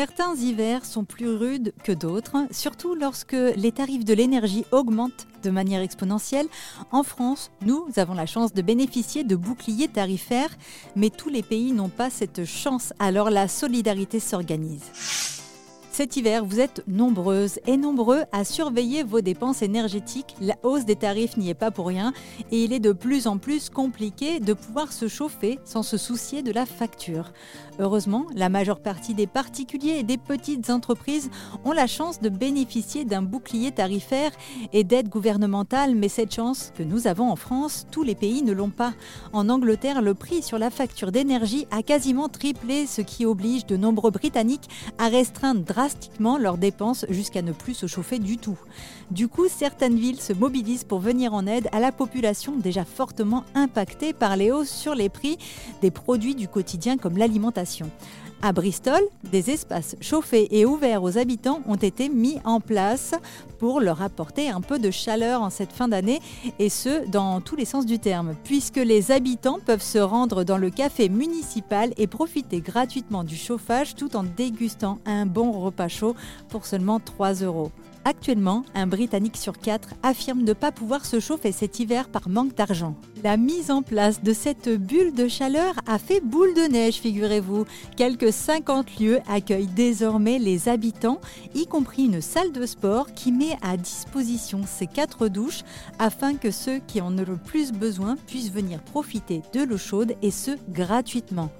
Certains hivers sont plus rudes que d'autres, surtout lorsque les tarifs de l'énergie augmentent de manière exponentielle. En France, nous avons la chance de bénéficier de boucliers tarifaires, mais tous les pays n'ont pas cette chance, alors la solidarité s'organise. Cet hiver, vous êtes nombreuses et nombreux à surveiller vos dépenses énergétiques. La hausse des tarifs n'y est pas pour rien et il est de plus en plus compliqué de pouvoir se chauffer sans se soucier de la facture. Heureusement, la majeure partie des particuliers et des petites entreprises ont la chance de bénéficier d'un bouclier tarifaire et d'aides gouvernementales, mais cette chance que nous avons en France, tous les pays ne l'ont pas. En Angleterre, le prix sur la facture d'énergie a quasiment triplé, ce qui oblige de nombreux Britanniques à restreindre drastiquement leurs dépenses jusqu'à ne plus se chauffer du tout. Du coup, certaines villes se mobilisent pour venir en aide à la population déjà fortement impactée par les hausses sur les prix des produits du quotidien comme l'alimentation. À Bristol, des espaces chauffés et ouverts aux habitants ont été mis en place pour leur apporter un peu de chaleur en cette fin d'année, et ce, dans tous les sens du terme, puisque les habitants peuvent se rendre dans le café municipal et profiter gratuitement du chauffage tout en dégustant un bon repas chaud pour seulement 3 euros. Actuellement, un Britannique sur quatre affirme ne pas pouvoir se chauffer cet hiver par manque d'argent. La mise en place de cette bulle de chaleur a fait boule de neige, figurez-vous. Quelques 50 lieux accueillent désormais les habitants, y compris une salle de sport qui met à disposition ses quatre douches afin que ceux qui en ont le plus besoin puissent venir profiter de l'eau chaude et ce gratuitement.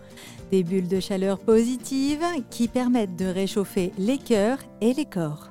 Des bulles de chaleur positives qui permettent de réchauffer les cœurs et les corps.